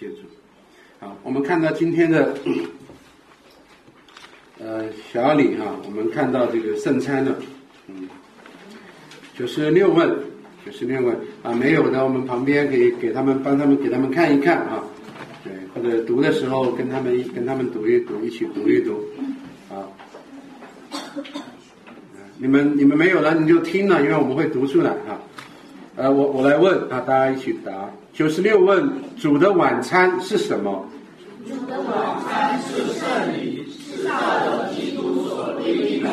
谢主。好，我们看到今天的呃小李哈，我们看到这个圣餐了，嗯，九十六问，九十六问啊，没有的，我们旁边给给他们帮他们给他们看一看啊，对，或者读的时候跟他们跟他们读一读，一起读一读，啊，你们你们没有了你就听了，因为我们会读出来啊。呃，我我来问啊，大家一起答。九十六问：主的晚餐是什么？主的晚餐是圣礼，是照着基督所规定的，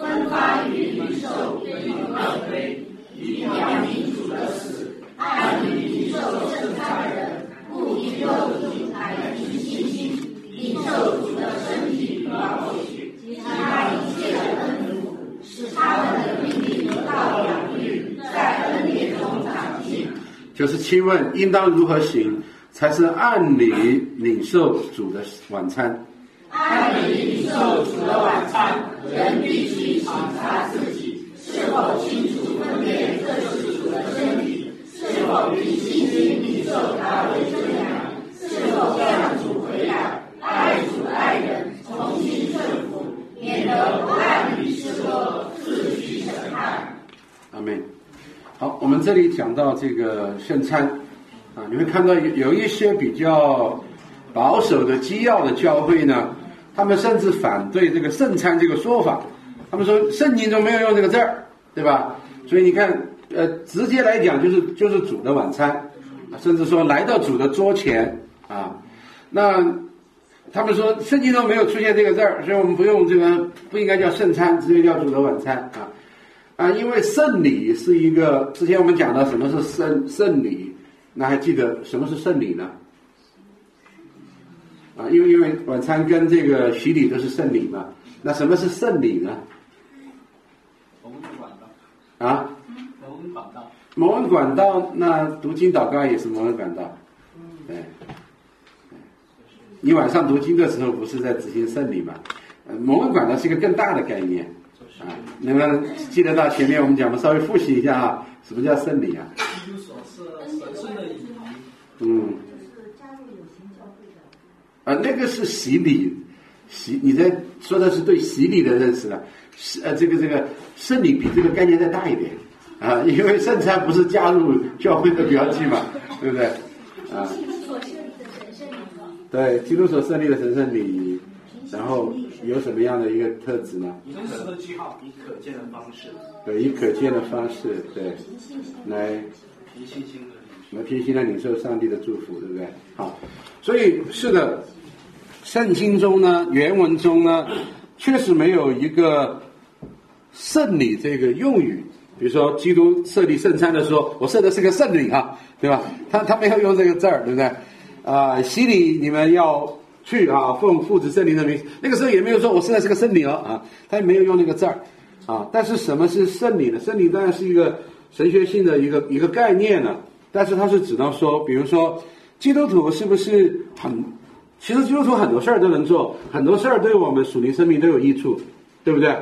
分发于领受并二杯，以表明主的死，按理领受圣餐人，不以肉体，乃凭信心领受主的身体和血，其他一切的恩福，使他们的命令得到养育，在恩典中长九十七问：应当如何行，才是按理领受主的晚餐？按理领受主的晚餐，人必须检查自己是否清楚分辨这是主的身体，是否凭信心领受他为真粮，是否向主回来，爱主爱人，重新顺服，免得不按理是说自取审判。阿门。好，我们这里讲到这个圣餐啊，你会看到有有一些比较保守的基要的教会呢，他们甚至反对这个圣餐这个说法，他们说圣经中没有用这个字儿，对吧？所以你看，呃，直接来讲就是就是主的晚餐，甚至说来到主的桌前啊，那他们说圣经中没有出现这个字儿，所以我们不用这个不应该叫圣餐，直接叫主的晚餐啊。啊，因为圣礼是一个，之前我们讲到什么是圣圣礼，那还记得什么是圣礼呢？啊，因为因为晚餐跟这个洗礼都是圣礼嘛，那什么是圣礼呢？蒙恩管道，啊，蒙恩管道，蒙恩管道，那读经祷告也是蒙恩管道，对。你晚上读经的时候不是在执行圣礼吗？呃，蒙恩管道是一个更大的概念啊。你们记得到前面我们讲，我们稍微复习一下啊，什么叫圣礼啊？神圣的礼仪，嗯，就是加入有形教会的。啊，那个是洗礼，洗你在说的是对洗礼的认识了，是呃，这个这个圣礼比这个概念再大一点啊，因为圣餐不是加入教会的标记嘛，对不对？啊，基督所设立的神圣礼嘛，对，基督所设立的神圣礼仪，然后有什么样的一个特质呢？真实的记号，以可见的方式，对以可见的方式，对，来凭信心的平心的领受上帝的祝福，对不对？好，所以是的，圣经中呢，原文中呢，确实没有一个圣礼这个用语。比如说，基督设立圣餐的时候，我设的是个圣礼哈，对吧？他他没有用这个字儿，对不对？啊、洗礼你们要去啊，奉父子圣灵的名，那个时候也没有说我现在是个圣灵啊，他也没有用那个字儿啊。但是什么是圣灵呢？圣灵当然是一个神学性的一个一个概念呢，但是它是指到说，比如说基督徒是不是很，其实基督徒很多事儿都能做，很多事儿对我们属灵生命都有益处，对不对？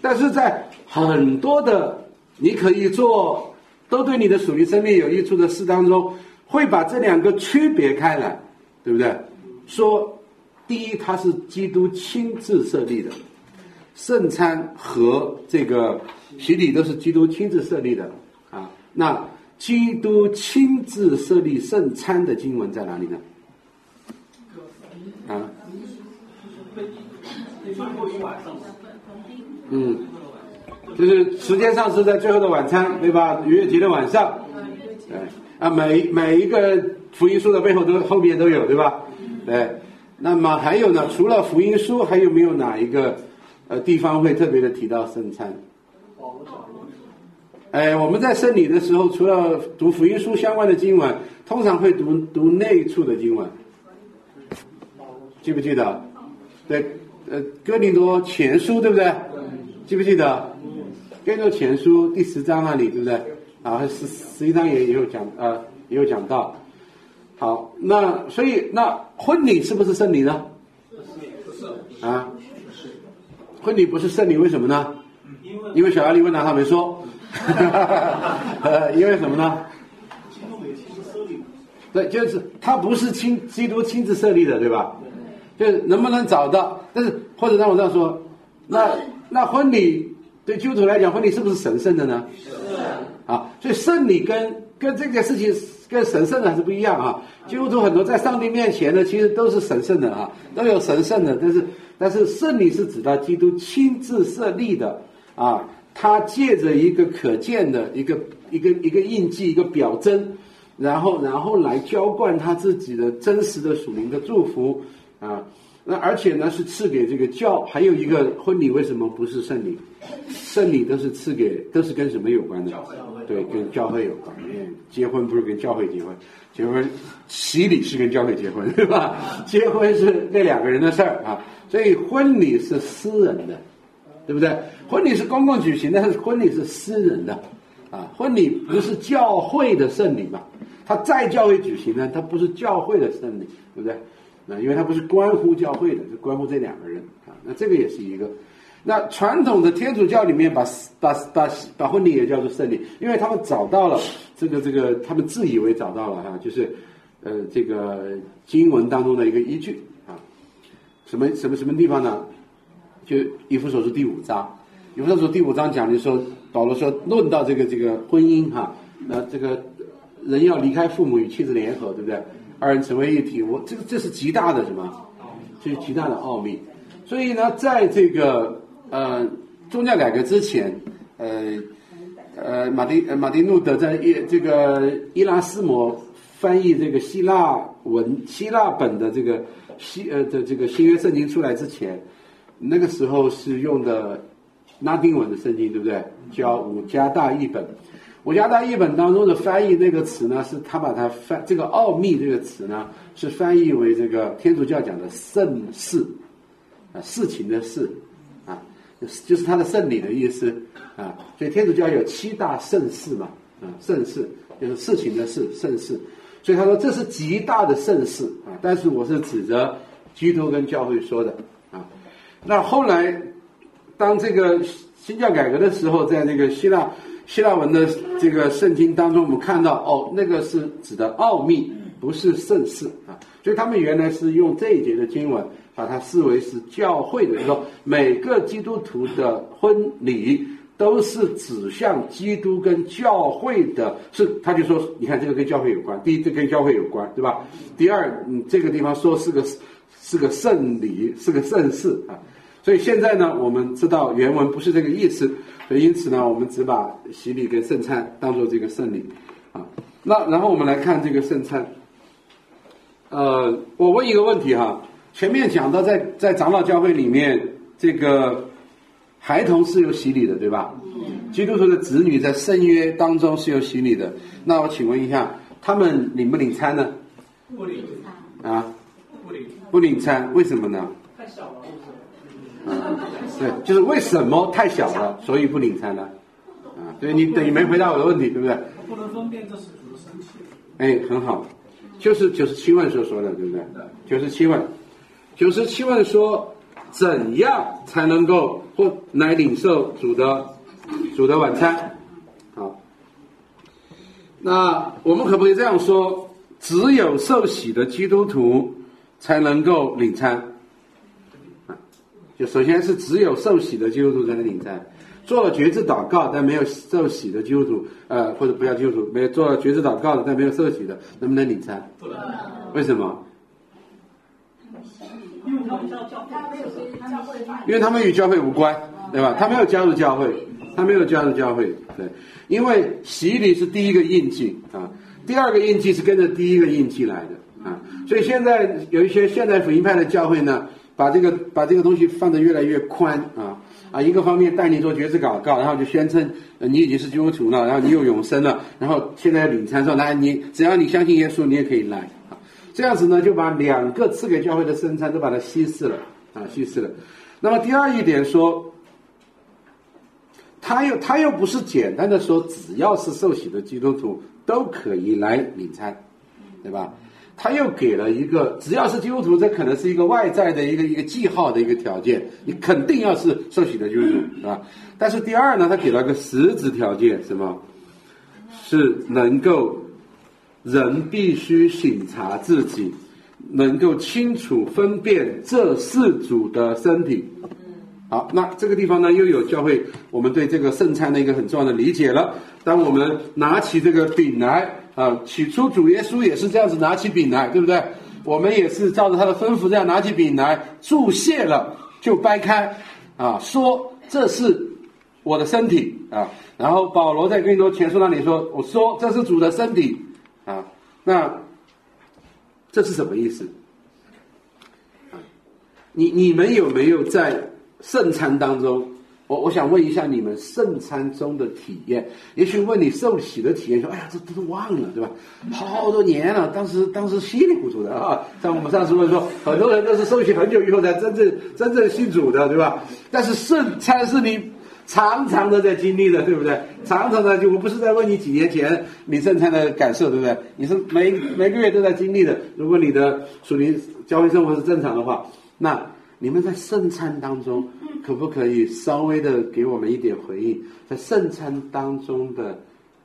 但是在很多的你可以做，都对你的属灵生命有益处的事当中，会把这两个区别开来，对不对？说第一，它是基督亲自设立的，圣餐和这个洗礼都是基督亲自设立的啊。那基督亲自设立圣餐的经文在哪里呢？啊，嗯，就是时间上是在最后的晚餐，对吧？逾越节的晚上，对啊，每每一个福音书的背后都后面都有，对吧？对。那么还有呢？除了福音书，还有没有哪一个呃地方会特别的提到圣餐？哎，我们在圣礼的时候，除了读福音书相关的经文，通常会读读内处的经文，记不记得？对，呃，哥林多前书对不对？记不记得？哥林多前书第十章那里对不对？啊，十十一章也也有讲，呃，也有讲到。好，那所以那婚礼是不是圣礼呢？啊，婚礼不是圣礼，为什么呢？因为因为小阿力问他，他没说。呃，因为什么呢？基督没亲自设立，对，就是他不是亲基督亲自设立的，对吧？就是能不能找到？但是或者让我这样说，那那婚礼对基督徒来讲，婚礼是不是神圣的呢？是啊，所以圣礼跟跟这件事情跟神圣的还是不一样啊。基督徒很多在上帝面前呢，其实都是神圣的啊，都有神圣的，但是但是圣礼是指到基督亲自设立的啊，他借着一个可见的一个一个一个印记，一个表征。然后，然后来浇灌他自己的真实的属灵的祝福啊，那而且呢是赐给这个教，还有一个婚礼为什么不是圣礼？圣礼都是赐给，都是跟什么有关的？对，跟教会有关。结婚不是跟教会结婚，结婚洗礼是跟教会结婚，对吧？结婚是那两个人的事儿啊，所以婚礼是私人的，对不对？婚礼是公共举行，但是婚礼是私人的啊，婚礼不是教会的圣礼嘛？他在教会举行呢，他不是教会的圣礼，对不对？那因为他不是关乎教会的，是关乎这两个人啊。那这个也是一个。那传统的天主教里面把把把把婚礼也叫做圣礼，因为他们找到了这个这个，他们自以为找到了哈，就是呃这个经文当中的一个依据啊。什么什么什么地方呢？就以弗所书第五章，以弗所书第五章讲的说，保罗说论到这个这个婚姻哈，那这个。人要离开父母与妻子联合，对不对？二人成为一体，我这个这是极大的什么？这是极大的奥秘。所以呢，在这个呃宗教改革之前，呃呃马丁马丁路德在伊这个伊拉斯摩翻译这个希腊文希腊本的这个希呃的这个新约圣经出来之前，那个时候是用的拉丁文的圣经，对不对？叫五加大译本。五加大译本当中的翻译那个词呢，是他把它翻这个“奥秘”这个词呢，是翻译为这个天主教讲的“圣事”，啊，事情的事，啊，就是它的圣礼的意思，啊，所以天主教有七大圣事嘛，啊，圣事就是事情的事，圣事，所以他说这是极大的圣事啊，但是我是指着基督跟教会说的啊，那后来当这个新教改革的时候，在那个希腊。希腊文的这个圣经当中，我们看到哦，那个是指的奥秘，不是盛世啊。所以他们原来是用这一节的经文，把它视为是教会的，就说每个基督徒的婚礼都是指向基督跟教会的。是，他就说，你看这个跟教会有关。第一，这跟教会有关，对吧？第二，嗯，这个地方说是个是个圣礼，是个盛世啊。所以现在呢，我们知道原文不是这个意思。所以因此呢，我们只把洗礼跟圣餐当做这个圣礼，啊，那然后我们来看这个圣餐。呃，我问一个问题哈，前面讲到在在长老教会里面，这个孩童是有洗礼的，对吧？基督徒的子女在圣约当中是有洗礼的。那我请问一下，他们领不领餐呢？不领餐。啊？不领。不领餐，为什么呢？太小了。对，就是为什么太小了，所以不领餐呢？啊，对你等于没回答我的问题，对不对？不能分辨这是主的生气。哎，很好，就是九十七问所说的，对不对？九十七问，九十七问说，怎样才能够或来领受主的主的晚餐？好，那我们可不可以这样说？只有受洗的基督徒才能够领餐？就首先是只有受洗的基督徒才能领餐，做了觉知祷告但没有受洗的基督徒，呃，或者不要基督徒，没有做了觉知祷告的但没有受洗的，能不能领餐？不能。为什么？因为他们教教会，因为他们与教会无关，对吧？他没有加入教会，他没有加入教会，对。因为洗礼是第一个印记啊，第二个印记是跟着第一个印记来的啊，所以现在有一些现代福音派的教会呢。把这个把这个东西放得越来越宽啊啊！一个方面带你做觉知祷告，然后就宣称你已经是基督徒了，然后你有永生了，然后现在领餐说来你只要你相信耶稣，你也可以来啊。这样子呢，就把两个赐给教会的圣餐都把它稀释了啊，稀释了。那么第二一点说，他又他又不是简单的说，只要是受洗的基督徒都可以来领餐，对吧？他又给了一个，只要是基督徒，这可能是一个外在的一个一个记号的一个条件，你肯定要是受洗的基督徒啊。但是第二呢，他给了个实质条件，什么？是能够人必须省察自己，能够清楚分辨这四组的身体。好，那这个地方呢，又有教会我们对这个圣餐的一个很重要的理解了。当我们拿起这个饼来啊，起初主耶稣也是这样子拿起饼来，对不对？我们也是照着他的吩咐这样拿起饼来，注谢了就掰开，啊，说这是我的身体啊。然后保罗在更多前书那里说，我说这是主的身体啊。那这是什么意思？你你们有没有在？圣餐当中，我我想问一下你们圣餐中的体验。也许问你受洗的体验，说：“哎呀，这这都忘了，对吧？好多年了，当时当时稀里糊涂的啊。”像我们上次问说，很多人都是受洗很久以后才真正真正信主的，对吧？但是圣餐是你常常的在经历的，对不对？常常的就我不是在问你几年前你圣餐的感受，对不对？你是每每个月都在经历的。如果你的属灵教会生活是正常的话，那。你们在圣餐当中，可不可以稍微的给我们一点回应？在圣餐当中的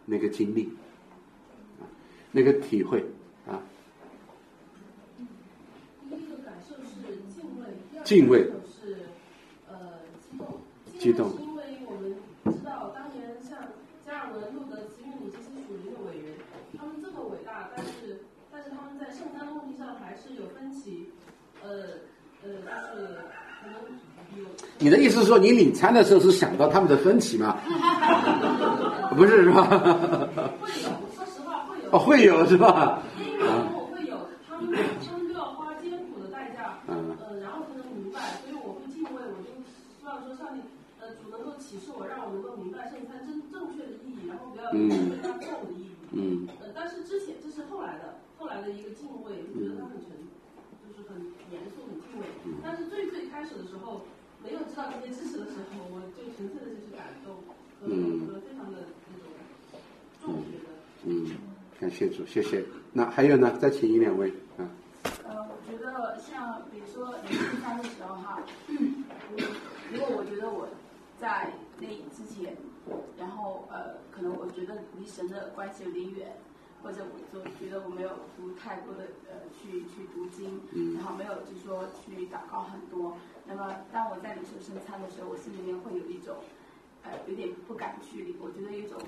那个经历，那个体会啊？第一个感受是敬畏，敬畏是呃激动，激动。因为我们知道当年像加尔文、路德、慈运里这些属灵的委员，他们这么伟大，但是但是他们在圣餐问题上还是有分歧，呃。你的意思是说，你领餐的时候是想到他们的分歧吗？不是是吧？会有，说实话会有。哦，会有是吧？因为我会有，他们他们都要花艰苦的代价，嗯，呃，然后才能明白，所以我会敬畏，我就希望说上帝，呃，主能够启示我，让我能够明白圣餐真正确的意义，然后不要错误的意义。嗯。呃，但是之前这是后来的，后来的一个敬畏，觉得他很诚。很严肃、很敬畏，但是最最开始的时候，没有知道这些知识的时候，我就纯粹的就是感动和和非常的那种重觉的。嗯，感谢主，谢谢。那还有呢？再请一两位啊。呃，我觉得像比如说你第三的时候哈，如果我觉得我在那之前，然后呃，可能我觉得离神的关系有点远。或者我就觉得我没有读太多的呃去去读经，然后没有就说去祷告很多。那么当我在领受圣餐的时候，我心里面会有一种呃有点不敢去领，我觉得一种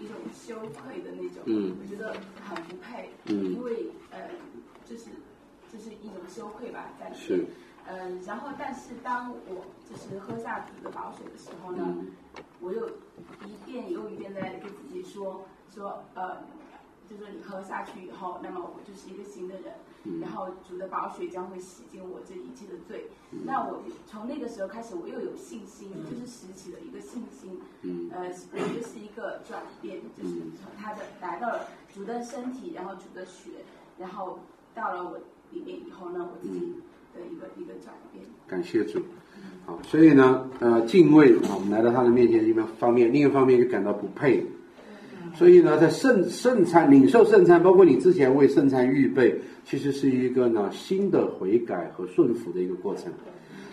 一种羞愧的那种，我觉得很不配，因为呃就是就是一种羞愧吧在里面。嗯，然后但是当我就是喝下主的宝水的时候呢，我又一遍又一遍的跟自己说说呃。就是你喝下去以后，那么我就是一个新的人，然后主的宝血将会洗净我这一切的罪。那我从那个时候开始，我又有信心，就是拾起了一个信心。呃，我觉得是一个转变，就是从他的来到了主的身体，然后主的血，然后到了我里面以后呢，我自己的一个一个转变。感谢主。好，所以呢，呃，敬畏啊，我们来到他的面前，一个方面，另一方面就感到不配。所以呢，在圣圣餐领受圣餐，包括你之前为圣餐预备，其实是一个呢新的悔改和顺服的一个过程。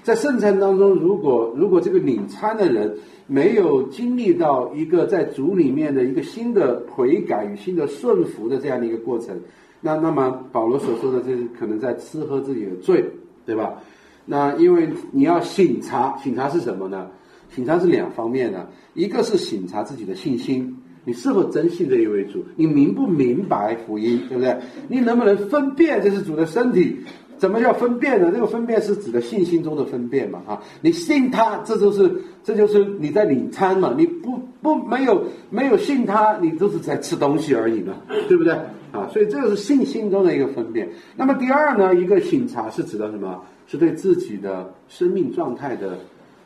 在圣餐当中，如果如果这个领餐的人没有经历到一个在主里面的一个新的悔改与新的顺服的这样的一个过程，那那么保罗所说的，这可能在吃喝自己的罪，对吧？那因为你要醒察，醒察是什么呢？醒察是两方面的，一个是醒察自己的信心。你是否真信这一位主？你明不明白福音，对不对？你能不能分辨这是主的身体？怎么叫分辨呢？这个分辨是指的信心中的分辨嘛？啊，你信他，这就是这就是你在领餐嘛？你不不没有没有信他，你都是在吃东西而已嘛，对不对？啊，所以这个是信心中的一个分辨。那么第二呢，一个醒察是指的什么？是对自己的生命状态的，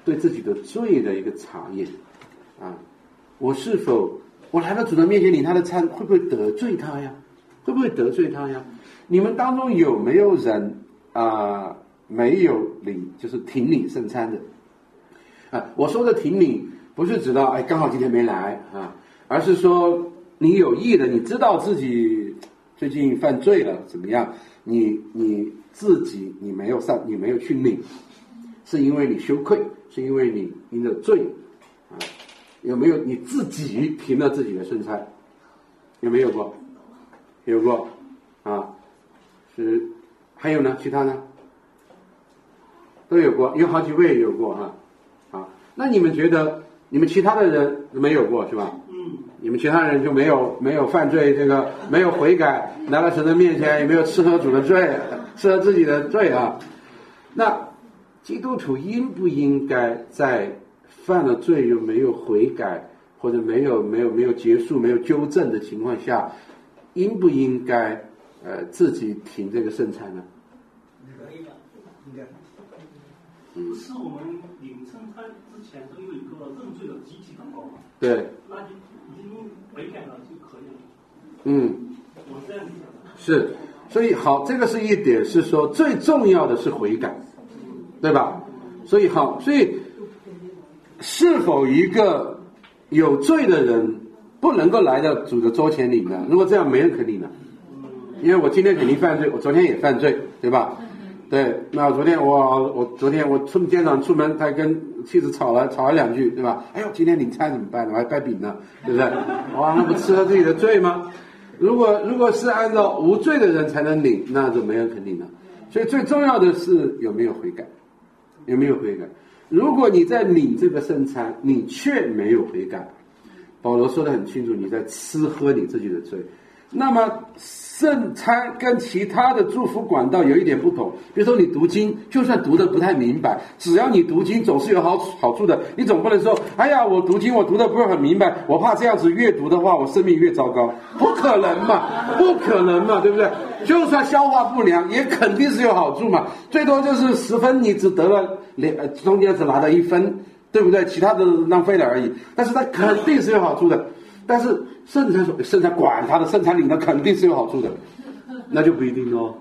对自己的罪的一个查验。啊，我是否？我来到主的面前领他的餐，会不会得罪他呀？会不会得罪他呀？你们当中有没有人啊没有领，就是停领圣餐的？啊，我说的停领不是指到哎刚好今天没来啊，而是说你有意的，你知道自己最近犯罪了怎么样？你你自己你没有上，你没有去领，是因为你羞愧，是因为你因着罪。有没有你自己评了自己的身材？有没有过？有过，啊，是还有呢？其他呢？都有过，有好几位有过哈，啊，那你们觉得你们其他的人没有过是吧？嗯，你们其他人就没有没有犯罪，这个没有悔改，来到神的面前也没有吃喝主的罪，吃了自己的罪啊。那基督徒应不应该在犯了罪又没有悔改，或者没有没有没有结束、没有纠正的情况下，应不应该呃自己停这个圣餐呢？可以的，应该。嗯是我们领圣餐之前都有一个认罪的集体祷告嘛？对。那就已经悔改了就可以了。嗯。我这样理解的。是，所以好，这个是一点，是说最重要的是悔改，对吧？所以好，所以是否一个有罪的人不能够来到主的桌前领呢？如果这样，没人肯领的，因为我今天肯定犯罪，我昨天也犯罪，对吧？对，那昨天我我昨天我出今天早上出门，他跟妻子吵了吵了两句，对吧？哎呦，今天领餐怎么办？我还带饼呢，对不对？哇，那不吃了自己的罪吗？如果如果是按照无罪的人才能领，那就没人肯领了。所以最重要的是有没有悔改，有没有悔改？如果你在领这个圣餐，你却没有悔改，保罗说的很清楚，你在吃喝你自己的罪。那么圣餐跟其他的祝福管道有一点不同，比如说你读经，就算读的不太明白，只要你读经总是有好好处的。你总不能说，哎呀，我读经我读的不是很明白，我怕这样子越读的话，我生命越糟糕，不可能嘛，不可能嘛，对不对？就算消化不良，也肯定是有好处嘛。最多就是十分，你只得了两，中间只拿到一分，对不对？其他的浪费了而已。但是它肯定是有好处的。但是圣餐说圣餐管他的，圣餐领的肯定是有好处的，那就不一定哦。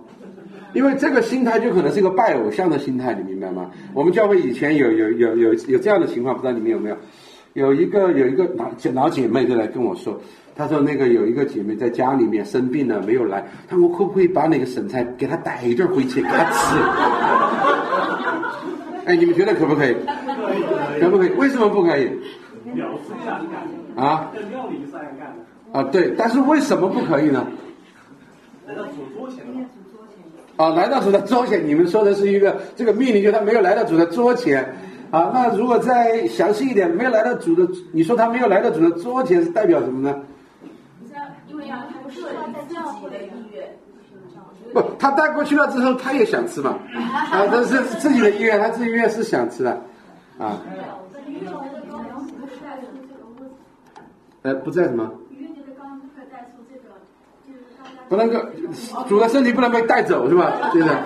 因为这个心态就可能是一个拜偶像的心态，你明白吗？我们教会以前有有有有有这样的情况，不知道你们有没有？有一个有一个老老姐妹就来跟我说，她说那个有一个姐妹在家里面生病了没有来，她说我可不可以把那个神菜给她带一点回去给她吃？哎，你们觉得可不可以？可不可以？为什么不可以？表示一下感觉啊，在料理是一样干的啊，对，但是为什么不可以呢？来到主桌前啊，来到主的桌前，你们说的是一个这个命令，就他没有来到主的桌前啊。那如果再详细一点，没有来到主的，你说他没有来到主的桌前，是代表什么呢？因为要他是他自己的意愿。不，他带过去了之后，他也想吃嘛啊，这是自己的意愿，他自己意愿是想吃的啊。呃，不在什么？不能够，主的身体不能被带走，是吧？对的。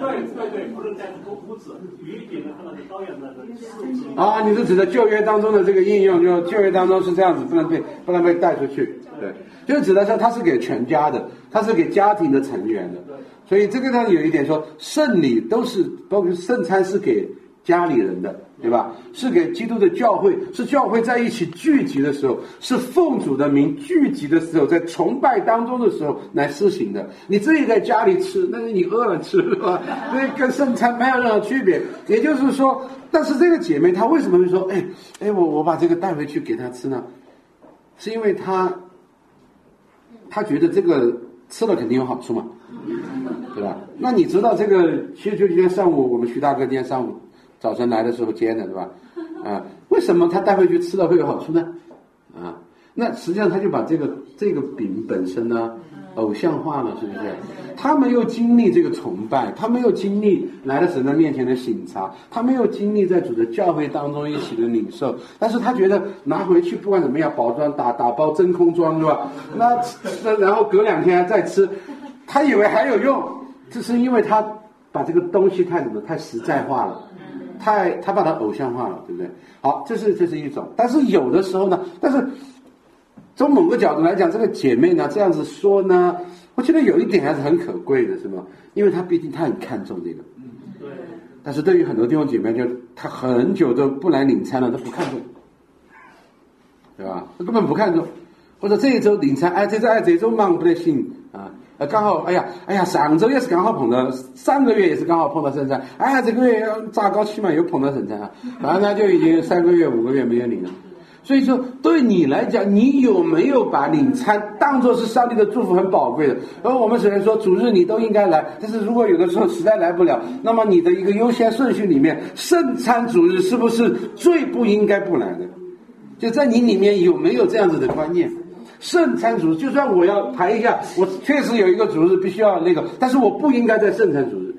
对对对，不能带走屋子。有一点呢，可能是导演的啊，你是指的旧约当中的这个应用，就旧约当中是这样子，不能被不能被带出去。对，就是指的说，它是给全家的，它是给家庭的成员的。所以这个呢，有一点说，圣礼都是包括圣餐是给家里人的。对吧？是给基督的教会，是教会在一起聚集的时候，是奉主的名聚集的时候，在崇拜当中的时候来施行的。你自己在家里吃，那是你饿了吃，是吧？那跟圣餐没有任何区别。也就是说，但是这个姐妹她为什么会说，哎哎，我我把这个带回去给她吃呢？是因为她，她觉得这个吃了肯定有好处嘛，对吧？那你知道这个？其实就今天上午，我们徐大哥今天上午。早晨来的时候煎的，是吧？啊，为什么他带回去吃了会有好处呢？啊，那实际上他就把这个这个饼本身呢偶像化了，是不是？他没有经历这个崇拜，他没有经历来到神的面前的醒茶，他没有经历在主的教会当中一起的领受，但是他觉得拿回去不管怎么样，包装打打包真空装，是吧？那那然后隔两天再吃，他以为还有用，这是因为他把这个东西太什么太实在化了。太，他把他偶像化了，对不对？好，这是这是一种，但是有的时候呢，但是从某个角度来讲，这个姐妹呢这样子说呢，我觉得有一点还是很可贵的，是吗？因为她毕竟她很看重这个，嗯，对。但是对于很多弟兄姐妹，就她很久都不来领餐了，她不看重，对吧？她根本不看重，或者这一周领餐，哎，这周哎这周忙不得行啊。刚好，哎呀，哎呀，上周也是刚好碰到，上个月也是刚好碰到圣餐，哎呀，这个月咋搞起嘛，又碰到圣餐啊，然后呢就已经三个月、五个月没有领了。所以说，对你来讲，你有没有把领餐当做是上帝的祝福，很宝贵的？而我们虽然说主日你都应该来，但是如果有的时候实在来不了，那么你的一个优先顺序里面，圣餐主日是不是最不应该不来的？就在你里面有没有这样子的观念？圣餐主日，就算我要排一下，我确实有一个主日必须要那个，但是我不应该在圣餐主日。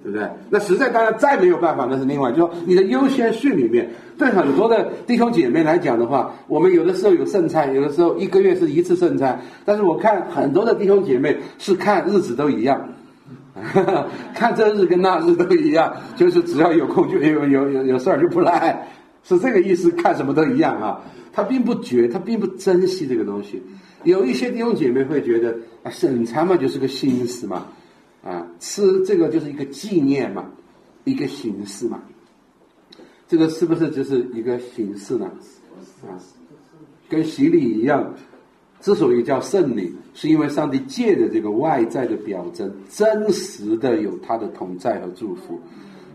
对不对？那实在当然再没有办法，那是另外。就说你的优先序里面，对很多的弟兄姐妹来讲的话，我们有的时候有圣餐，有的时候一个月是一次圣餐。但是我看很多的弟兄姐妹是看日子都一样，看这日跟那日都一样，就是只要有空就有有有有事儿就不来，是这个意思。看什么都一样啊，他并不觉，他并不珍惜这个东西。有一些弟兄姐妹会觉得啊，圣餐嘛就是个心思嘛。啊，吃这个就是一个纪念嘛，一个形式嘛，这个是不是就是一个形式呢？啊，跟洗礼一样，之所以叫圣礼，是因为上帝借着这个外在的表征，真实的有他的同在和祝福。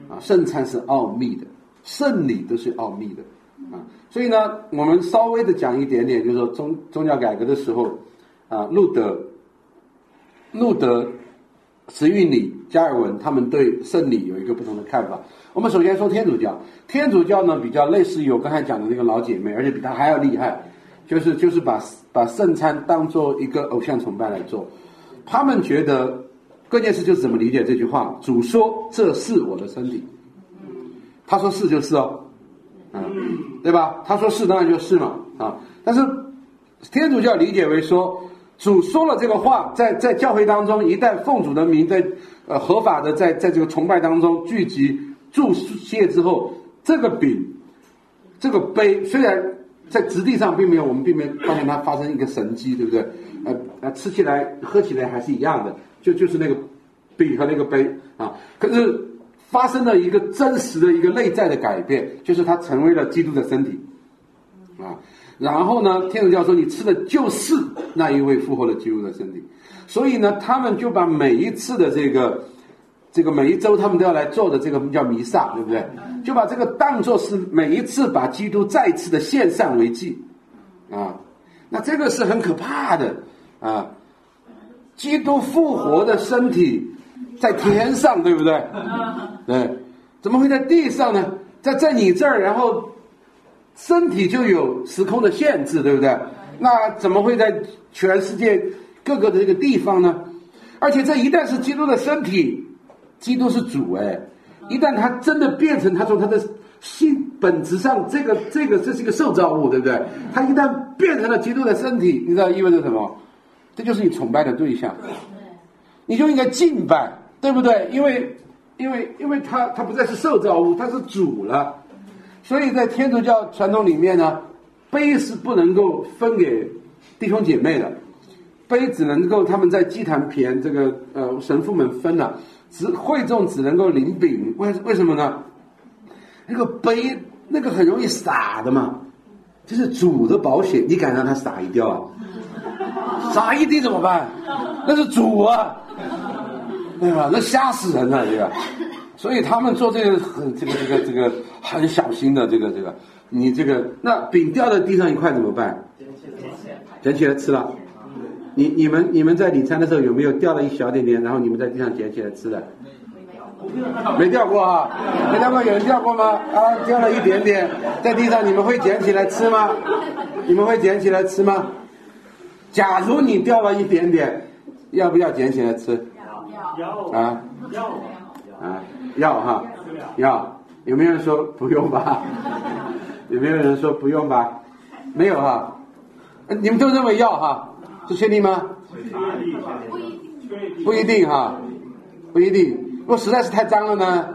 啊，圣餐是奥秘的，圣礼都是奥秘的。啊，所以呢，我们稍微的讲一点点，就是说宗宗教改革的时候，啊，路德，路德。慈运礼、加尔文他们对圣礼有一个不同的看法。我们首先说天主教，天主教呢比较类似于我刚才讲的那个老姐妹，而且比他还要厉害，就是就是把把圣餐当做一个偶像崇拜来做。他们觉得关键是就是怎么理解这句话：主说这是我的身体，他说是就是哦，嗯，对吧？他说是当然就是嘛啊。但是天主教理解为说。主说了这个话，在在教会当中，一旦奉主的名，在呃合法的在在这个崇拜当中聚集注谢之后，这个饼，这个杯，虽然在质地上并没有，我们并没有发现它发生一个神迹，对不对？呃呃，吃起来喝起来还是一样的，就就是那个饼和那个杯啊。可是发生了一个真实的一个内在的改变，就是他成为了基督的身体啊。然后呢，天主教说你吃的就是那一位复活的基督的身体，所以呢，他们就把每一次的这个，这个每一周他们都要来做的这个叫弥撒，对不对？就把这个当做是每一次把基督再次的献上为祭，啊，那这个是很可怕的啊！基督复活的身体在天上，对不对？对，怎么会在地上呢？在在你这儿，然后。身体就有时空的限制，对不对？那怎么会在全世界各个的这个地方呢？而且这一旦是基督的身体，基督是主哎，一旦他真的变成他说他的性本质上这个这个这是一个受造物，对不对？他一旦变成了基督的身体，你知道意味着什么？这就是你崇拜的对象，你就应该敬拜，对不对？因为因为因为他他不再是受造物，他是主了。所以在天主教传统里面呢，杯是不能够分给弟兄姐妹的，杯只能够他们在祭坛前这个呃神父们分了，只会众只能够领饼，为为什么呢？那个杯那个很容易洒的嘛，就是主的保险，你敢让它洒一掉啊？洒一滴怎么办？那是主啊，对吧？那吓死人了，这个。所以他们做这个很这个这个这个很小心的这个这个，你这个那饼掉在地上一块怎么办？捡起来吃了。你你们你们在领餐的时候有没有掉了一小点点，然后你们在地上捡起来吃的？没掉过啊？没掉过？有人掉过吗？啊，掉了一点点在地上，你们会捡起来吃吗？你们会捡起来吃吗？假如你掉了一点点，要不要捡起来吃？要要啊要啊。要哈，要有没有人说不用吧？有没有人说不用吧？没有哈，你们都认为要哈，是确定吗？不一定哈，不一定。如果实在是太脏了呢？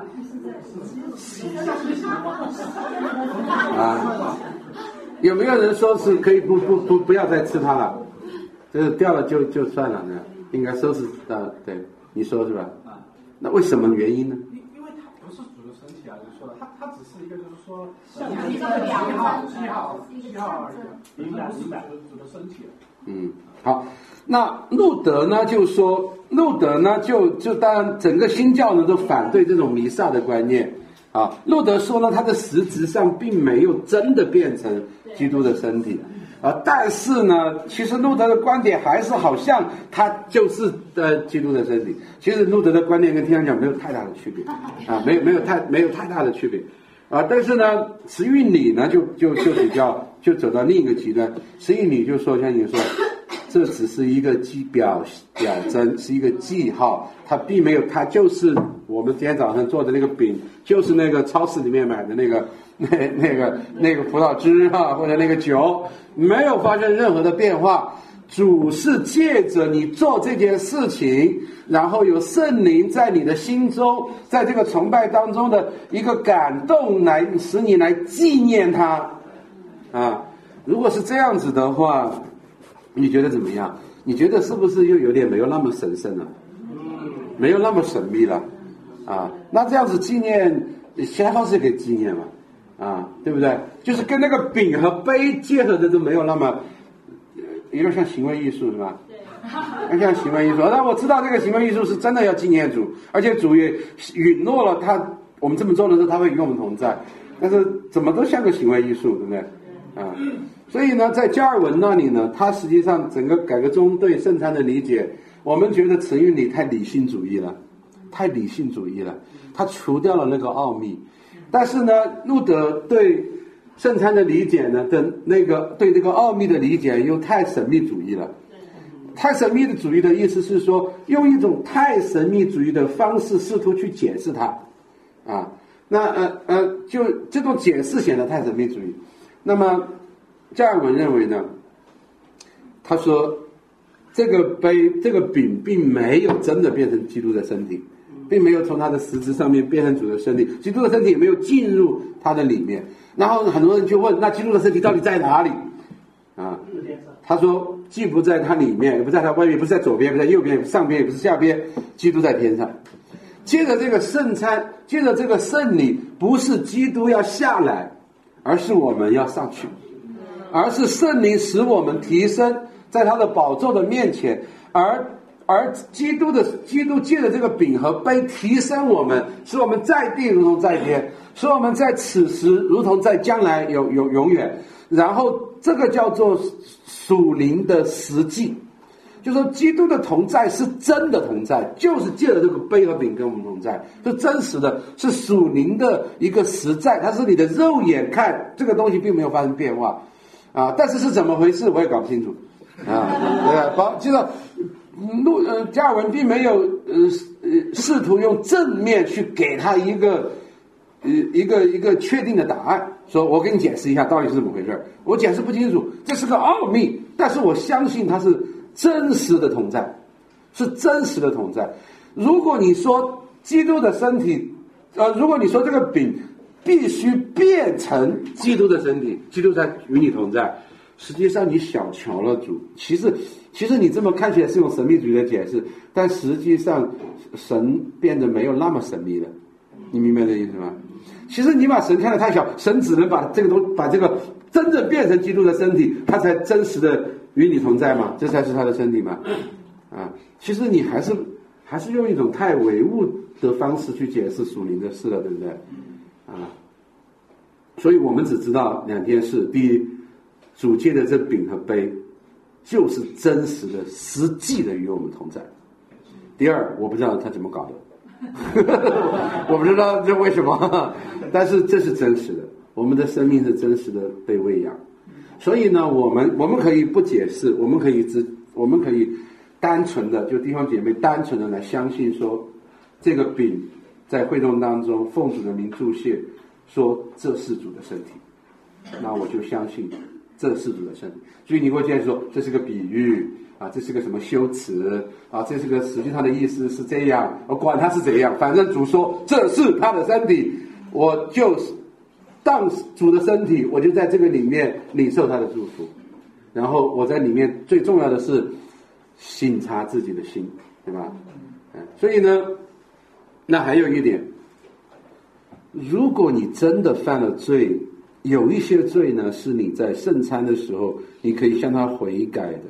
啊，有没有人说是可以不不不不要再吃它了？就是掉了就就算了呢？应该收拾的，对，你说是吧？啊那为什么原因呢？因因为它不是主流身体啊，就说它它只是一个就是说，像一个七号，七号，七号而已，明白明白，主的身体。嗯，好，那路德呢？就说路德呢，就就当然整个新教呢都反对这种弥撒的观念啊，路德说呢，他的实质上并没有真的变成基督的身体，啊，但是呢，其实路德的观点还是好像他就是呃基督的身体。其实路德的观点跟天上讲没有太大的区别，啊，没有没有太没有太大的区别，啊，但是呢，慈运理呢就就就比较就走到另一个极端，慈运理就说像你说。这只是一个记表表征，是一个记号，它并没有，它就是我们今天早上做的那个饼，就是那个超市里面买的那个 那那个那个葡萄汁啊，或者那个酒，没有发生任何的变化。主是借着你做这件事情，然后有圣灵在你的心中，在这个崇拜当中的一个感动，来使你来纪念他啊。如果是这样子的话。你觉得怎么样？你觉得是不是又有点没有那么神圣了？没有那么神秘了，啊？那这样子纪念，其他方式可以纪念嘛？啊，对不对？就是跟那个饼和杯结合的都没有那么，有点像行为艺术是吧？对，像行为艺术。那我知道这个行为艺术是真的要纪念主，而且主也允诺了他，我们这么做的时候他会与我们同在。但是怎么都像个行为艺术，对不对？啊？所以呢，在加尔文那里呢，他实际上整个改革中对圣餐的理解，我们觉得陈运理太理性主义了，太理性主义了，他除掉了那个奥秘。但是呢，路德对圣餐的理解呢，的那个对这个奥秘的理解又太神秘主义了。太神秘的主义的意思是说，用一种太神秘主义的方式试图去解释它，啊，那呃呃，就这种解释显得太神秘主义。那么。加尔文认为呢，他说，这个杯、这个饼并没有真的变成基督的身体，并没有从他的实质上面变成主的身体，基督的身体也没有进入他的里面。然后很多人就问：那基督的身体到底在哪里？啊，他说，既不在他里面，也不在他外面，不在左边，不在右边，上边也不是下边，基督在天上。接着这个圣餐，接着这个圣礼，不是基督要下来，而是我们要上去。而是圣灵使我们提升在他的宝座的面前，而而基督的基督借的这个饼和杯提升我们，使我们在地如同在天，使我们在此时如同在将来有有永远。然后这个叫做属灵的实际，就说基督的同在是真的同在，就是借着这个杯和饼跟我们同在，是真实的，是属灵的一个实在，它是你的肉眼看这个东西并没有发生变化。啊，但是是怎么回事，我也搞不清楚，啊，对吧？记得路呃，加尔文并没有呃呃试图用正面去给他一个呃一个一个确定的答案，说我给你解释一下到底是怎么回事我解释不清楚，这是个奥秘，但是我相信它是真实的同在，是真实的同在。如果你说基督的身体，呃，如果你说这个饼。必须变成基督的身体，基督在与你同在。实际上你小瞧了主。其实，其实你这么看起来是用神秘主义的解释，但实际上神变得没有那么神秘了。你明白这意思吗？其实你把神看得太小，神只能把这个东把这个真正变成基督的身体，他才真实的与你同在嘛，这才是他的身体嘛。啊，其实你还是还是用一种太唯物的方式去解释属灵的事了，对不对？啊。所以我们只知道两件事：第一，主借的这饼和杯，就是真实的、实际的与我们同在；第二，我不知道他怎么搞的，我不知道这为什么，但是这是真实的。我们的生命是真实的被喂养，所以呢，我们我们可以不解释，我们可以只，我们可以单纯的就弟兄姐妹单纯的来相信说，这个饼在会众当中奉主的名祝谢。说这是主的身体，那我就相信这是主的身体。所以你会建议说这是个比喻啊，这是个什么修辞啊？这是个实际上的意思是这样，我管他是怎样，反正主说这是他的身体，我就是当主的身体，我就在这个里面领受他的祝福。然后我在里面最重要的是省察自己的心，对吧？嗯，所以呢，那还有一点。如果你真的犯了罪，有一些罪呢，是你在圣餐的时候你可以向他悔改的；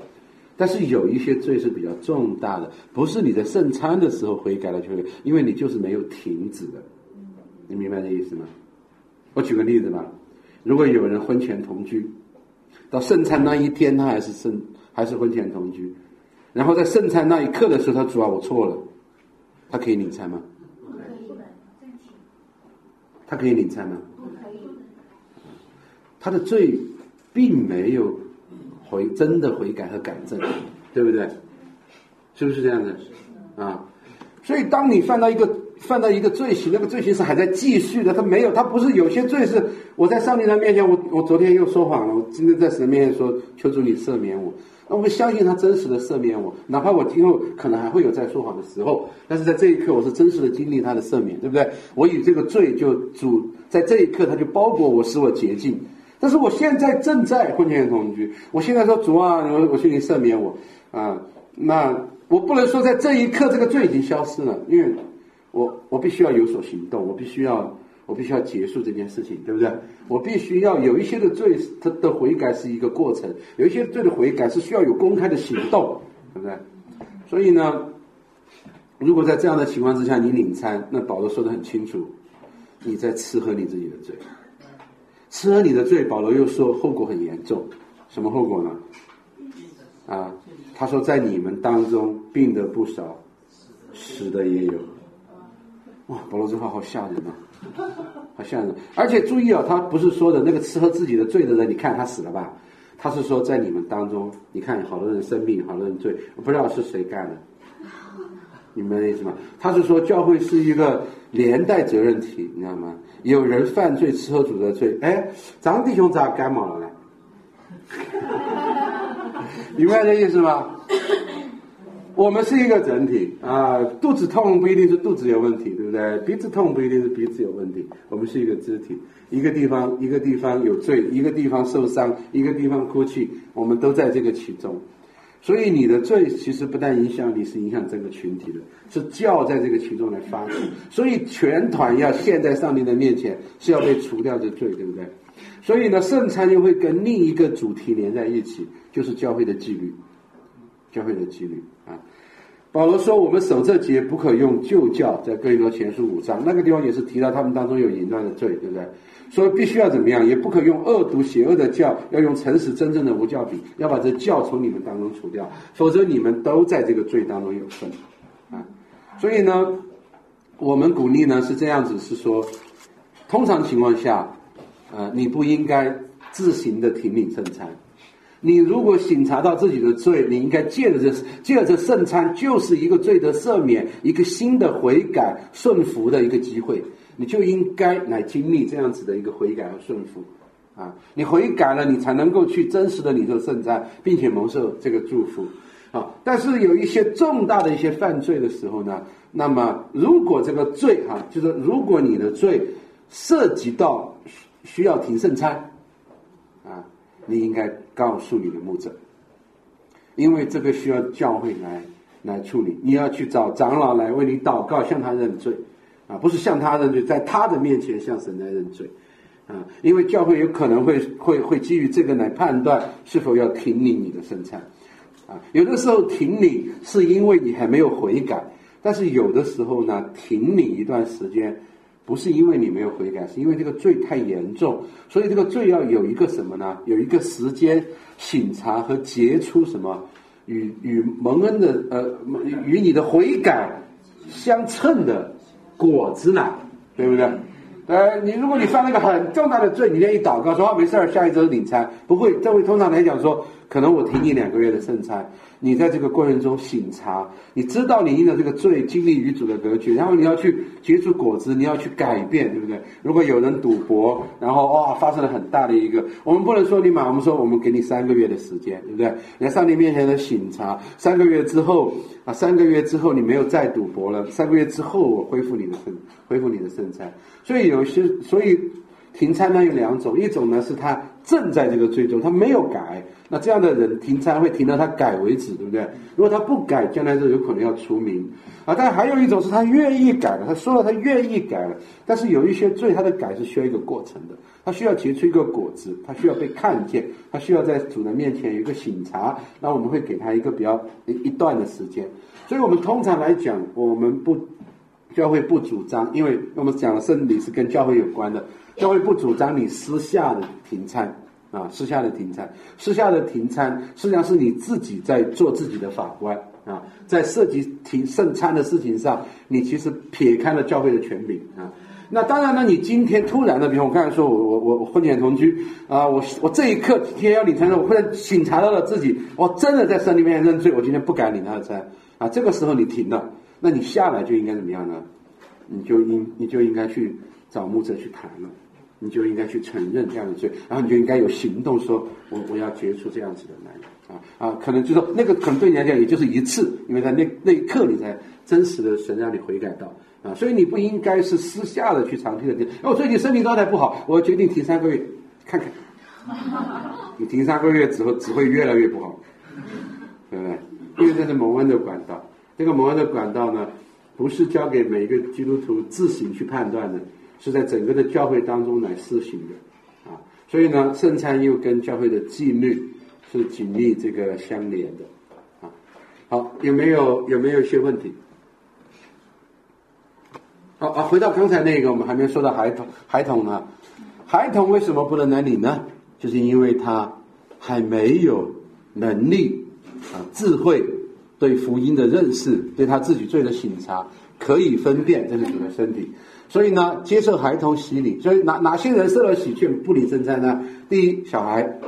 但是有一些罪是比较重大的，不是你在圣餐的时候悔改了就会，因为你就是没有停止的。你明白这意思吗？我举个例子吧，如果有人婚前同居，到圣餐那一天他还是圣还是婚前同居，然后在圣餐那一刻的时候他主啊我错了，他可以领餐吗？不可以，他可以领餐吗？他的罪并没有悔真的悔改和改正，对不对？是不是这样的？啊，所以当你犯到一个犯到一个罪行，那个罪行是还在继续的，他没有，他不是有些罪是我在上帝的面前，我我昨天又说谎了，我今天在神面前说求主你赦免我，那我们相信他真实的赦免我，哪怕我今后可能还会有在说谎的时候，但是在这一刻我是真实的经历他的赦免，对不对？我以这个罪就主在这一刻他就包裹我，使我洁净。但是我现在正在婚前同居，我现在说主啊，我我请你赦免我啊，那。我不能说在这一刻这个罪已经消失了，因为我我必须要有所行动，我必须要我必须要结束这件事情，对不对？我必须要有一些的罪，它的悔改是一个过程，有一些罪的悔改是需要有公开的行动，对不对？所以呢，如果在这样的情况之下你领餐，那保罗说的很清楚，你在吃喝你自己的罪，吃了你的罪，保罗又说后果很严重，什么后果呢？啊？他说，在你们当中病的不少，死的也有。哇，保罗这话好吓人啊，好吓人！而且注意啊，他不是说的那个吃喝自己的罪的人，你看他死了吧？他是说在你们当中，你看好多人生病，好多人罪，我不知道是谁干的，你们的意思吗？他是说教会是一个连带责任体，你知道吗？有人犯罪吃喝主的罪，哎，张弟兄咋感冒了呢？明白这意思吗？我们是一个整体啊，肚子痛不一定是肚子有问题，对不对？鼻子痛不一定是鼻子有问题。我们是一个肢体，一个地方一个地方有罪，一个地方受伤，一个地方哭泣，我们都在这个其中。所以你的罪其实不但影响你，是影响整个群体的，是教在这个群众来发起。所以全团要献在上帝的面前，是要被除掉的罪，对不对？所以呢，圣餐就会跟另一个主题连在一起，就是教会的纪律，教会的纪律啊。保罗说，我们守这节不可用旧教，在哥林多前书五章那个地方也是提到他们当中有淫乱的罪，对不对？所以必须要怎么样，也不可用恶毒邪恶的教，要用诚实真正的无教比，要把这教从你们当中除掉，否则你们都在这个罪当中有份啊。所以呢，我们鼓励呢是这样子，是说，通常情况下。呃，你不应该自行的停领圣餐。你如果醒察到自己的罪，你应该借着这借着这圣餐，就是一个罪的赦免，一个新的悔改顺服的一个机会。你就应该来经历这样子的一个悔改和顺服。啊，你悔改了，你才能够去真实的领受圣餐，并且蒙受这个祝福。啊，但是有一些重大的一些犯罪的时候呢，那么如果这个罪哈，就是如果你的罪涉及到。需要停圣餐，啊，你应该告诉你的牧者，因为这个需要教会来来处理。你要去找长老来为你祷告，向他认罪，啊，不是向他认罪，在他的面前向神来认罪，啊，因为教会有可能会会会基于这个来判断是否要停领你的圣餐，啊，有的时候停领是因为你还没有悔改，但是有的时候呢，停领一段时间。不是因为你没有悔改，是因为这个罪太严重，所以这个罪要有一个什么呢？有一个时间醒察和结出什么与与蒙恩的呃与你的悔改相称的果子呢，对不对？呃，你如果你犯了一个很重大的罪，你愿意祷告说啊没事儿，下一周领餐，不会，这会通常来讲说，可能我停你两个月的圣餐。你在这个过程中醒察，你知道你因的这个罪经历与主的隔绝，然后你要去结出果子，你要去改变，对不对？如果有人赌博，然后哇发生了很大的一个，我们不能说你马，我们说我们给你三个月的时间，对不对？你在上帝面前的醒察，三个月之后啊，三个月之后你没有再赌博了，三个月之后我恢复你的圣，恢复你的圣餐。所以有些，所以停餐呢有两种，一种呢是他正在这个罪中，他没有改。那这样的人停餐会停到他改为止，对不对？如果他不改，将来就有可能要除名啊。但还有一种是他愿意改了，他说了他愿意改了，但是有一些罪他的改是需要一个过程的，他需要结出一个果子，他需要被看见，他需要在主人面前有一个醒察。那我们会给他一个比较一段的时间。所以我们通常来讲，我们不教会不主张，因为我们讲的圣礼是跟教会有关的，教会不主张你私下的停餐啊，私下的停餐，私下的停餐实际上是你自己在做自己的法官啊，在涉及停圣餐的事情上，你其实撇开了教会的权柄啊。那当然了，你今天突然的，比如我刚才说，我我我我婚前同居啊，我我这一刻今天要领餐的，我忽然醒察到了自己，我真的在圣里面认罪，我今天不敢领他的餐啊。这个时候你停了，那你下来就应该怎么样呢？你就应你就应该去找牧者去谈了，你就应该去承认这样的罪，然后你就应该有行动，说我我要结束这样子的男人啊啊，可能就说那个可能对你来讲也就是一次，因为在那那一刻你才真实的神让你悔改到。啊，所以你不应该是私下的去长期的停。我最近身体状态不好，我决定停三个月，看看。你停三个月之后，只会越来越不好，对不对？因为这是蒙恩的管道，这个蒙恩的管道呢，不是交给每一个基督徒自行去判断的，是在整个的教会当中来施行的。啊，所以呢，圣餐又跟教会的纪律是紧密这个相连的。啊，好，有没有有没有一些问题？好啊，回到刚才那个，我们还没说到孩童，孩童呢？孩童为什么不能来领呢？就是因为他还没有能力啊，智慧对福音的认识，对他自己罪的醒察，可以分辨这是主的身体。所以呢，接受孩童洗礼。所以哪哪些人受了洗却不领圣餐呢？第一，小孩，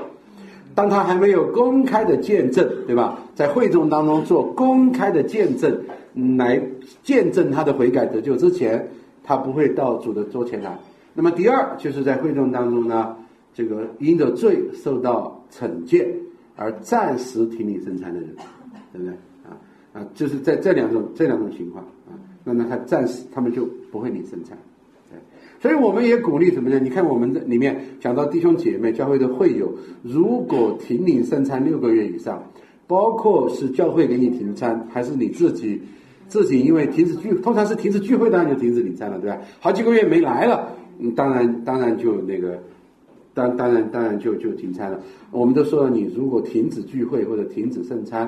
当他还没有公开的见证，对吧？在会众当中做公开的见证。来见证他的悔改得救之前，他不会到主的桌前来。那么第二，就是在会众当中呢，这个因着罪受到惩戒而暂时停礼生产的人，对不对？啊，就是在这两种这两种情况啊，那么他暂时他们就不会领生产。对，所以我们也鼓励什么呢？你看我们这里面讲到弟兄姐妹教会的会友，如果停领生产六个月以上，包括是教会给你停餐，还是你自己。自己因为停止聚，通常是停止聚会，当然就停止领餐了，对吧？好几个月没来了，嗯，当然当然就那个，当当然当然就就停餐了。我们都说了，你如果停止聚会或者停止圣餐，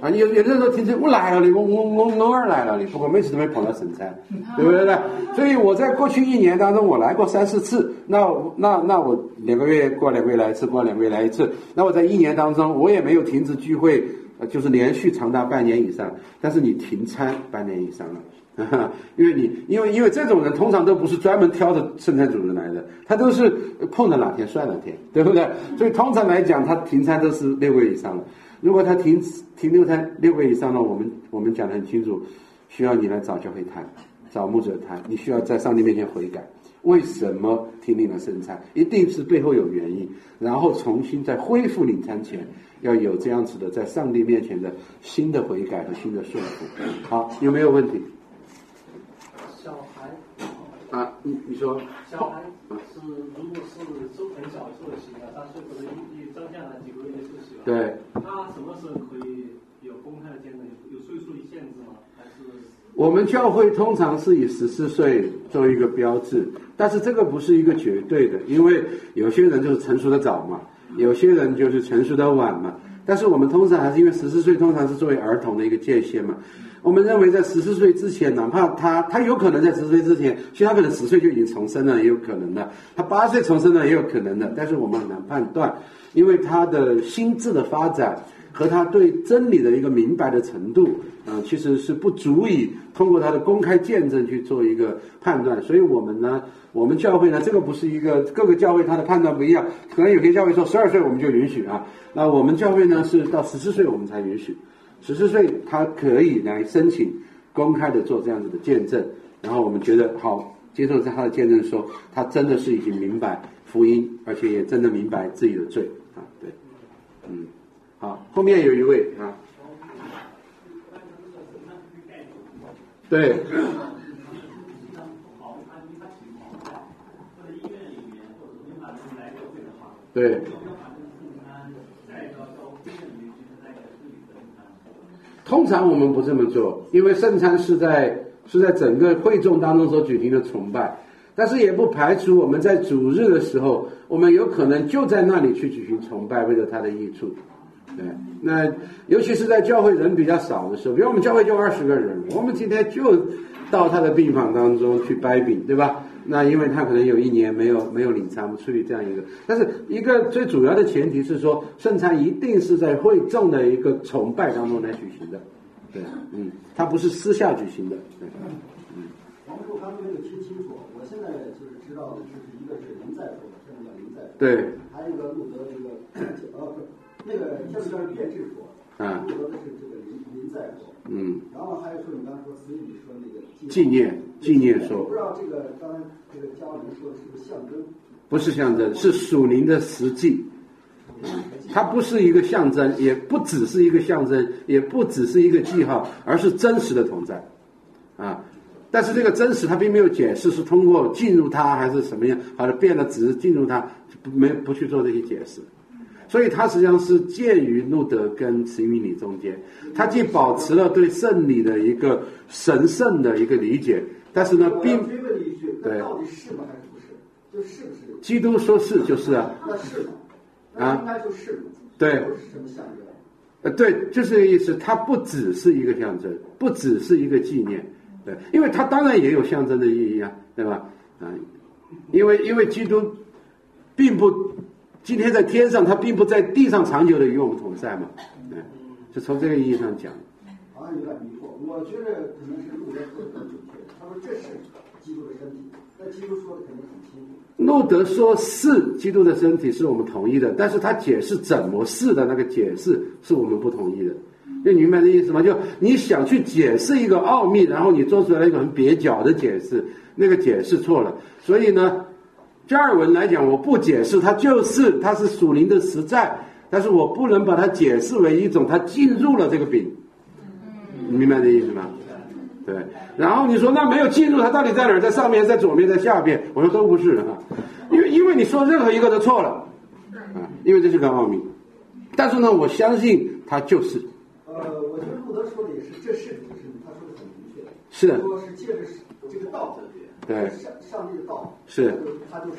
啊，有有的时候停止，我来了，你我我我偶尔来了，你不过每次都没碰到圣餐，对不对？所以我在过去一年当中，我来过三四次，那那那我两个月过两个月来一次，过两个月来一次，那我在一年当中，我也没有停止聚会。就是连续长达半年以上，但是你停餐半年以上了，因为你因为因为这种人通常都不是专门挑着圣餐主人来的，他都是碰着哪天算哪天，对不对？所以通常来讲，他停餐都是六个月以上了。如果他停停六餐六个月以上呢，我们我们讲的很清楚，需要你来找教会谈，找牧者谈，你需要在上帝面前悔改。为什么停领了圣餐？一定是背后有原因，然后重新再恢复领餐前，要有这样子的在上帝面前的新的悔改和新的顺服。好，有没有问题？小孩啊，你你说，小孩是如果是受很小受的洗了，三岁或者一一照相了几个月就受洗了，对，他什么时候可以有公开的见证？有岁数的限制吗？还是？我们教会通常是以十四岁作为一个标志，但是这个不是一个绝对的，因为有些人就是成熟的早嘛，有些人就是成熟的晚嘛。但是我们通常还是因为十四岁通常是作为儿童的一个界限嘛。我们认为在十四岁之前，哪怕他他有可能在十四岁之前，其实他可能十岁就已经重生了，也有可能的；他八岁重生了，也有可能的。但是我们很难判断，因为他的心智的发展。和他对真理的一个明白的程度，嗯，其实是不足以通过他的公开见证去做一个判断。所以我们呢，我们教会呢，这个不是一个各个教会他的判断不一样。可能有些教会说十二岁我们就允许啊，那我们教会呢是到十四岁我们才允许。十四岁他可以来申请公开的做这样子的见证，然后我们觉得好接受他的见证，说他真的是已经明白福音，而且也真的明白自己的罪啊，对，嗯。好，后面有一位啊，对，对，通常我们不这么做，因为圣餐是在是在整个会众当中所举行的崇拜，但是也不排除我们在主日的时候，我们有可能就在那里去举行崇拜，为了他的益处。对，那尤其是在教会人比较少的时候，比如我们教会就二十个人，我们今天就到他的病房当中去掰饼，对吧？那因为他可能有一年没有没有领餐，出于这样一个，但是一个最主要的前提是说，圣餐一定是在会众的一个崇拜当中来举行的，对，嗯，他不是私下举行的，对，嗯。王叔刚才没有听清楚，我现在就是知道的就是一个是林在说，现在叫林在，对，还有一个路德这个，呃，不，那个现在叫变质说，啊，路德的是这个林林在说，嗯，然后还有说你刚才说，所以你说那个纪念。纪念说，不知道这个刚才这个嘉文说的是不是象征？不是象征，是属灵的实际。它不是一个象征，也不只是一个象征，也不只是一个记号，而是真实的同在。啊，但是这个真实它并没有解释是通过进入它还是什么样，好像变了值进入它，没不去做这些解释。所以它实际上是介于路德跟慈运理中间，它既保持了对圣礼的一个神圣的一个理解。但是呢，并对，到底是吗还是不是？就是不是？基督说是就是啊。那是吗？啊，应该就是。对。什么象征？呃，对，就是这个意思。它不只是一个象征，不只是一个纪念，对，因为它当然也有象征的意义啊，对吧？啊，因为因为基督并不今天在天上，他并不在地上长久的与我们同在嘛，嗯，就从这个意义上讲。好像有点迷惑，我觉得可能是路德说的更准确。他说这是基督的身体，那基督说的肯定很清楚。路德说是基督的身体，是我们同意的，但是他解释怎么是的那个解释是我们不同意的。就你明白这意思吗？就你想去解释一个奥秘，然后你做出来一个很蹩脚的解释，那个解释错了。所以呢，加尔文来讲，我不解释，它就是它是属灵的实在，但是我不能把它解释为一种它进入了这个饼。你明白这意思吗？对，然后你说那没有进入，它到底在哪儿？在上面，在左面，在下边？我说都不是啊，因为因为你说任何一个都错了，啊，因为这是个奥秘。但是呢，我相信它就是。呃，我觉得路德说的也是，这是就是，他说的很明确。是。说是借着这个道，对，上上帝的道，是，他就是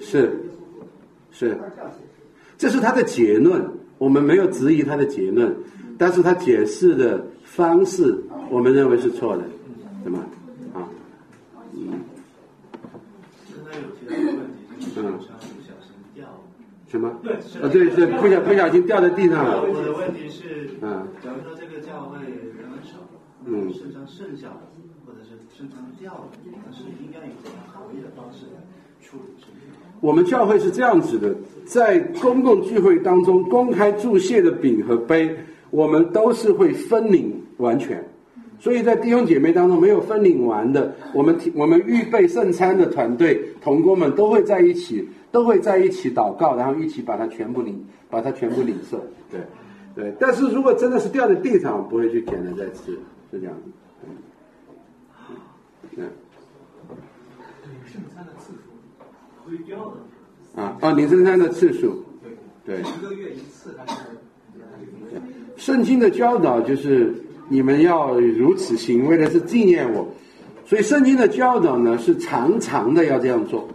是，是，这是他的结论，我们没有质疑他的结论。但是他解释的方式，我们认为是错的，对吗？啊，嗯。刚才有提到一个问题，就是不小心掉什么？对，啊，对对，不小不小心掉在地上了。我的问题是，嗯，假如说这个教会人很少，嗯，剩下剩下的，是圣餐掉了，但是应该以怎样合理的方式来处理？我们教会是这样子的，在公共聚会当中公开注谢的饼和杯。我们都是会分领完全，所以在弟兄姐妹当中没有分领完的，我们我们预备圣餐的团队同工们都会在一起，都会在一起祷告，然后一起把它全部领，把它全部领受。对，对。但是如果真的是掉在地上，不会去捡了再吃，是这样子。对。圣餐的次数会掉的。啊啊！领圣餐的次数，对。一个月一次还是？圣经的教导就是你们要如此行，为的是纪念我。所以圣经的教导呢是常常的要这样做，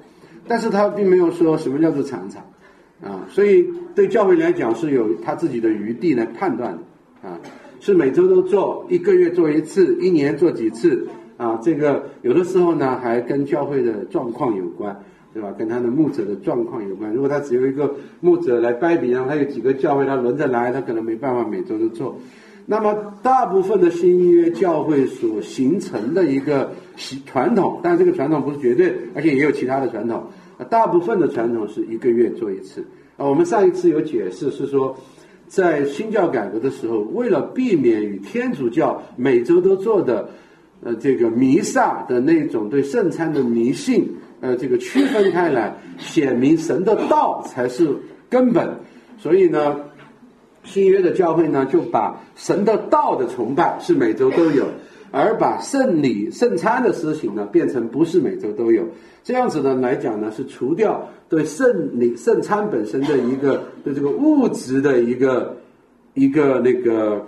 但是他并没有说什么叫做常常啊。所以对教会来讲是有他自己的余地来判断的啊。是每周都做，一个月做一次，一年做几次啊？这个有的时候呢还跟教会的状况有关。对吧？跟他的牧者的状况有关。如果他只有一个牧者来掰饼，然后他有几个教会，他轮着来，他可能没办法每周都做。那么大部分的新约教会所形成的一个习传统，但这个传统不是绝对，而且也有其他的传统。大部分的传统是一个月做一次。啊，我们上一次有解释是说，在新教改革的时候，为了避免与天主教每周都做的呃这个弥撒的那种对圣餐的迷信。呃，这个区分开来，显明神的道才是根本。所以呢，新约的教会呢，就把神的道的崇拜是每周都有，而把圣礼、圣餐的事情呢，变成不是每周都有。这样子呢来讲呢，是除掉对圣礼、圣餐本身的一个对这个物质的一个一个那个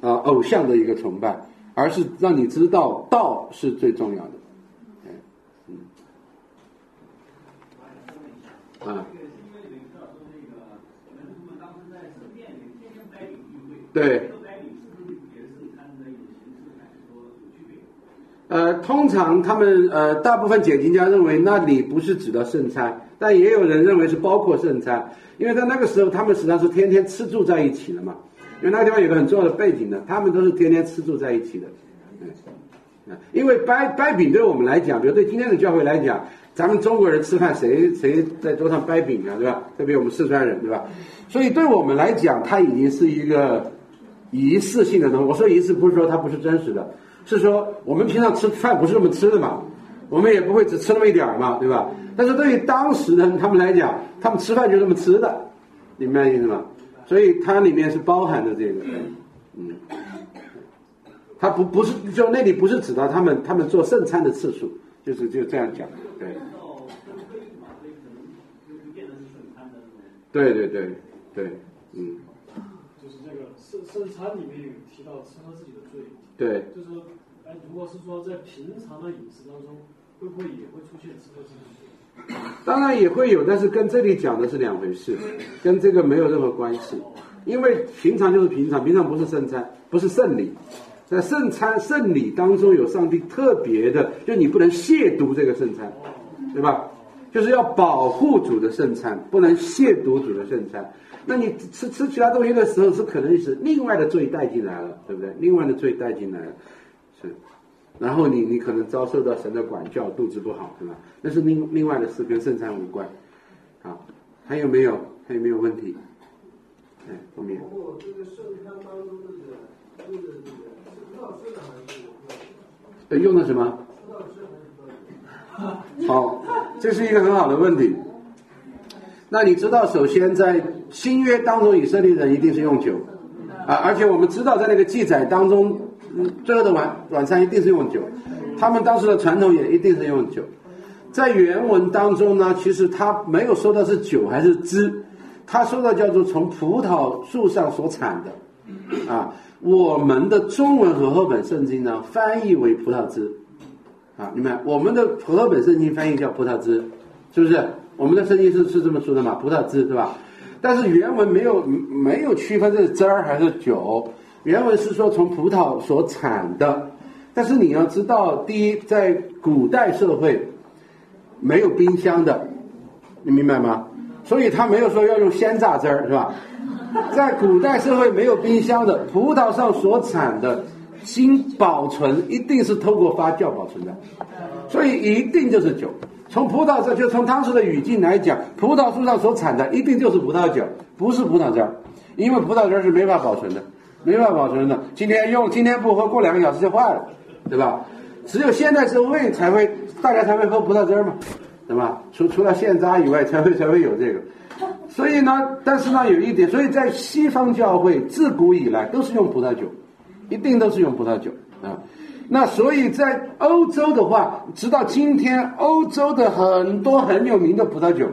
啊偶像的一个崇拜，而是让你知道道是最重要的。啊。对。呃，通常他们呃大部分解经家认为那里不是指的圣餐，但也有人认为是包括圣餐，因为在那个时候他们实际上是天天吃住在一起了嘛。因为那地方有个很重要的背景的，他们都是天天吃住在一起的。嗯，因为掰掰饼对我们来讲，比如对今天的教会来讲，咱们中国人吃饭谁谁在桌上掰饼啊，对吧？特别我们四川人，对吧？所以对我们来讲，它已经是一个仪式性的东西。我说仪式不是说它不是真实的。是说，我们平常吃饭不是这么吃的嘛？我们也不会只吃那么一点儿嘛，对吧？但是对于当时的他们来讲，他们吃饭就这么吃的，明白意思吗？所以它里面是包含的这个，嗯，它不不是就那里不是指到他们他们做圣餐的次数，就是就这样讲，对。对对对对，嗯。就是这个圣圣餐里面有提到吃他自己的罪。对，就是说，哎，如果是说在平常的饮食当中，会不会也会出现吃这些？当然也会有，但是跟这里讲的是两回事，跟这个没有任何关系。因为平常就是平常，平常不是圣餐，不是圣礼，在圣餐圣礼当中有上帝特别的，就你不能亵渎这个圣餐，对吧？就是要保护主的圣餐，不能亵渎主的圣餐。那你吃吃其他东西的时候，是可能是另外的罪带进来了，对不对？另外的罪带进来了，是。然后你你可能遭受到神的管教，肚子不好，对吧？那是另另外的事，跟圣餐无关。啊，还有没有？还有没有问题？哎，后面。这个圣餐当中的用的这个是葡萄汁还是？呃，用的什么？好，这是一个很好的问题。那你知道，首先在新约当中，以色列人一定是用酒，啊，而且我们知道在那个记载当中，最后的晚晚餐一定是用酒，他们当时的传统也一定是用酒。在原文当中呢，其实他没有说的是酒还是汁，他说的叫做从葡萄树上所产的，啊，我们的中文和合本圣经呢翻译为葡萄汁，啊，你们我们的和合本圣经翻译叫葡萄汁，是不是？我们的圣经是是这么说的嘛？葡萄汁对吧？但是原文没有没有区分这是汁儿还是酒，原文是说从葡萄所产的。但是你要知道，第一，在古代社会没有冰箱的，你明白吗？所以他没有说要用鲜榨汁儿是吧？在古代社会没有冰箱的，葡萄上所产的经保存一定是透过发酵保存的，所以一定就是酒。从葡萄这就从当时的语境来讲，葡萄树上所产的一定就是葡萄酒，不是葡萄汁儿，因为葡萄汁儿是没法保存的，没办法保存的。今天用，今天不喝，过两个小时就坏了，对吧？只有现在社会才会，大家才会喝葡萄汁嘛，对吧？除除了现榨以外，才会才会有这个。所以呢，但是呢，有一点，所以在西方教会自古以来都是用葡萄酒，一定都是用葡萄酒啊。那所以在欧洲的话，直到今天，欧洲的很多很有名的葡萄酒